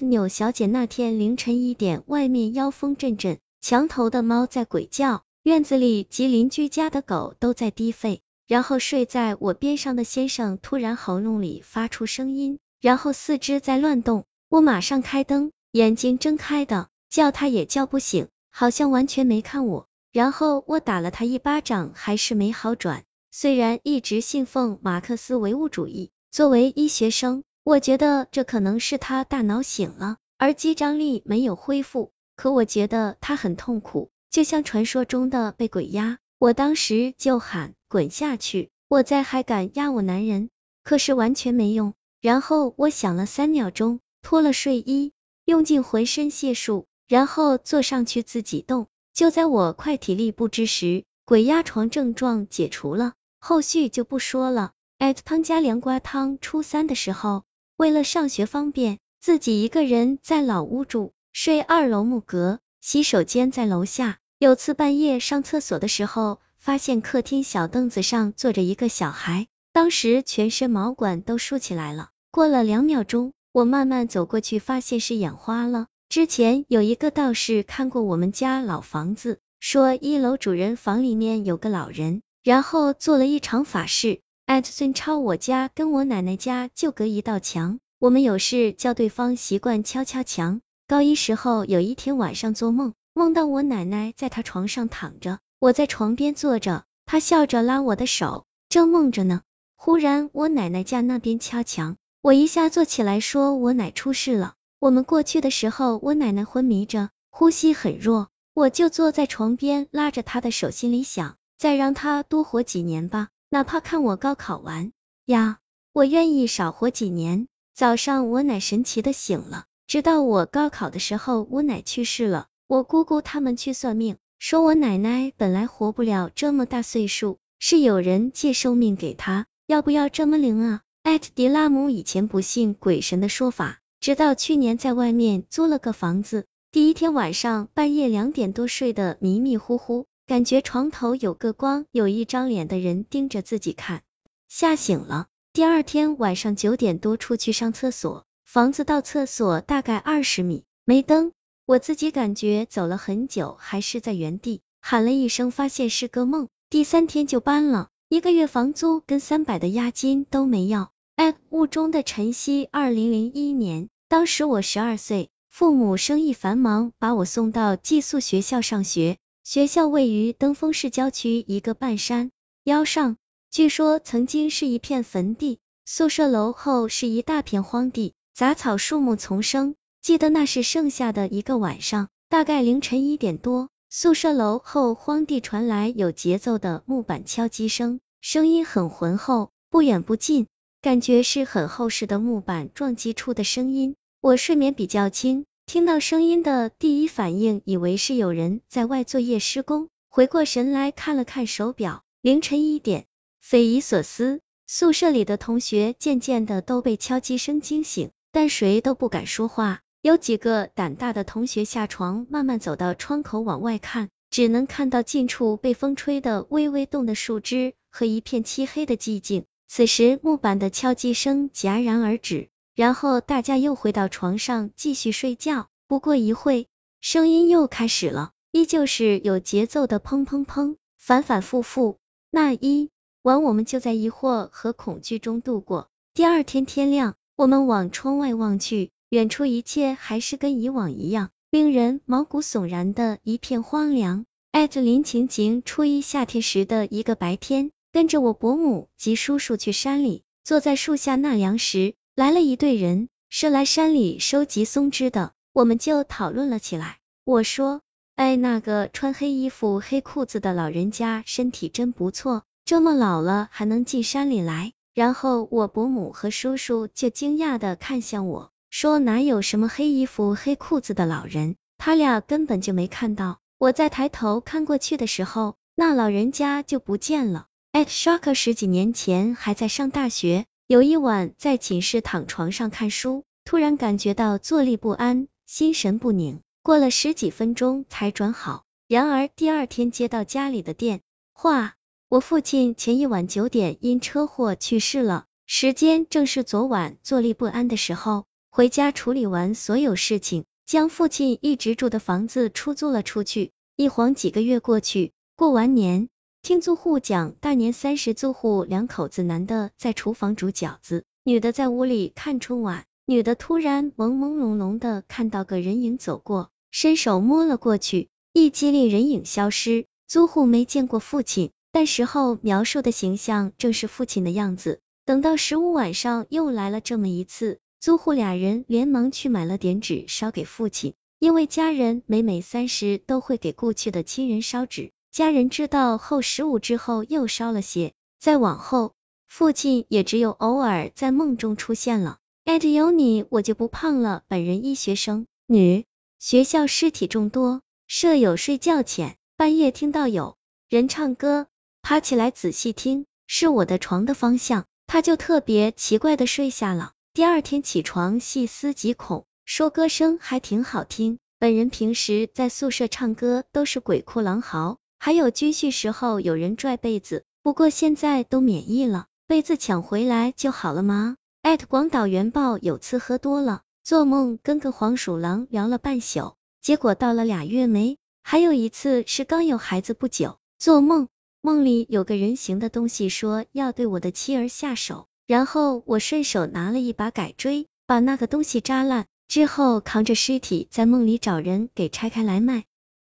纽小姐那天凌晨一点，外面妖风阵阵，墙头的猫在鬼叫，院子里及邻居家的狗都在低吠，然后睡在我边上的先生突然喉咙里发出声音，然后四肢在乱动，我马上开灯，眼睛睁开的，叫他也叫不醒，好像完全没看我，然后我打了他一巴掌，还是没好转。虽然一直信奉马克思唯物主义，作为医学生，我觉得这可能是他大脑醒了，而肌张力没有恢复。可我觉得他很痛苦，就像传说中的被鬼压。我当时就喊滚下去，我再还敢压我男人，可是完全没用。然后我想了三秒钟，脱了睡衣，用尽浑身解数，然后坐上去自己动。就在我快体力不支时，鬼压床症状解除了。后续就不说了。艾特汤家凉瓜汤，初三的时候，为了上学方便，自己一个人在老屋住，睡二楼木阁，洗手间在楼下。有次半夜上厕所的时候，发现客厅小凳子上坐着一个小孩，当时全身毛管都竖起来了。过了两秒钟，我慢慢走过去，发现是眼花了。之前有一个道士看过我们家老房子，说一楼主人房里面有个老人。然后做了一场法事。艾特孙超，我家跟我奶奶家就隔一道墙，我们有事叫对方习惯敲敲墙。高一时候有一天晚上做梦，梦到我奶奶在她床上躺着，我在床边坐着，她笑着拉我的手，正梦着呢。忽然我奶奶家那边敲墙，我一下坐起来说我奶出事了。我们过去的时候，我奶奶昏迷着，呼吸很弱，我就坐在床边拉着她的手，心里想。再让她多活几年吧，哪怕看我高考完呀，我愿意少活几年。早上我奶神奇的醒了，直到我高考的时候，我奶去世了。我姑姑他们去算命，说我奶奶本来活不了这么大岁数，是有人借寿命给她。要不要这么灵啊？艾特迪拉姆以前不信鬼神的说法，直到去年在外面租了个房子，第一天晚上半夜两点多睡得迷迷糊糊。感觉床头有个光，有一张脸的人盯着自己看，吓醒了。第二天晚上九点多出去上厕所，房子到厕所大概二十米，没灯，我自己感觉走了很久，还是在原地，喊了一声，发现是个梦。第三天就搬了，一个月房租跟三百的押金都没要。哎，雾中的晨曦，二零零一年，当时我十二岁，父母生意繁忙，把我送到寄宿学校上学。学校位于登封市郊区一个半山腰上，据说曾经是一片坟地，宿舍楼后是一大片荒地，杂草树木丛生。记得那是盛夏的一个晚上，大概凌晨一点多，宿舍楼后荒地传来有节奏的木板敲击声，声音很浑厚，不远不近，感觉是很厚实的木板撞击出的声音。我睡眠比较轻。听到声音的第一反应，以为是有人在外作业施工，回过神来看了看手表，凌晨一点，匪夷所思。宿舍里的同学渐渐的都被敲击声惊醒，但谁都不敢说话。有几个胆大的同学下床，慢慢走到窗口往外看，只能看到近处被风吹的微微动的树枝和一片漆黑的寂静。此时木板的敲击声戛然而止。然后大家又回到床上继续睡觉。不过一会，声音又开始了，依旧是有节奏的砰砰砰，反反复复。那一晚我们就在疑惑和恐惧中度过。第二天天亮，我们往窗外望去，远处一切还是跟以往一样，令人毛骨悚然的一片荒凉。艾特林晴晴初一夏天时的一个白天，跟着我伯母及叔叔去山里，坐在树下纳凉时。来了一队人，是来山里收集松枝的，我们就讨论了起来。我说，哎，那个穿黑衣服、黑裤子的老人家身体真不错，这么老了还能进山里来。然后我伯母和叔叔就惊讶的看向我，说哪有什么黑衣服、黑裤子的老人，他俩根本就没看到。我再抬头看过去的时候，那老人家就不见了。艾特 shock 十几年前还在上大学。有一晚在寝室躺床上看书，突然感觉到坐立不安，心神不宁，过了十几分钟才转好。然而第二天接到家里的电话，我父亲前一晚九点因车祸去世了，时间正是昨晚坐立不安的时候。回家处理完所有事情，将父亲一直住的房子出租了出去。一晃几个月过去，过完年，听租户讲，大年三十，租户两口子，男的在厨房煮饺子，女的在屋里看春晚。女的突然朦朦胧胧的看到个人影走过，伸手摸了过去，一激灵，人影消失。租户没见过父亲，但事后描述的形象正是父亲的样子。等到十五晚上又来了这么一次，租户俩人连忙去买了点纸烧给父亲。因为家人每每三十都会给故去的亲人烧纸，家人知道后十五之后又烧了些，再往后，父亲也只有偶尔在梦中出现了。艾特有你我就不胖了。本人医学生，女，学校尸体众多，舍友睡觉前半夜听到有人唱歌，爬起来仔细听，是我的床的方向，他就特别奇怪的睡下了。第二天起床细思极恐。说歌声还挺好听，本人平时在宿舍唱歌都是鬼哭狼嚎，还有军训时候有人拽被子，不过现在都免疫了，被子抢回来就好了吗？艾特广岛原报有次喝多了，做梦跟个黄鼠狼聊了半宿，结果到了俩月没。还有一次是刚有孩子不久，做梦梦里有个人形的东西说要对我的妻儿下手，然后我顺手拿了一把改锥，把那个东西扎烂。之后扛着尸体在梦里找人给拆开来卖。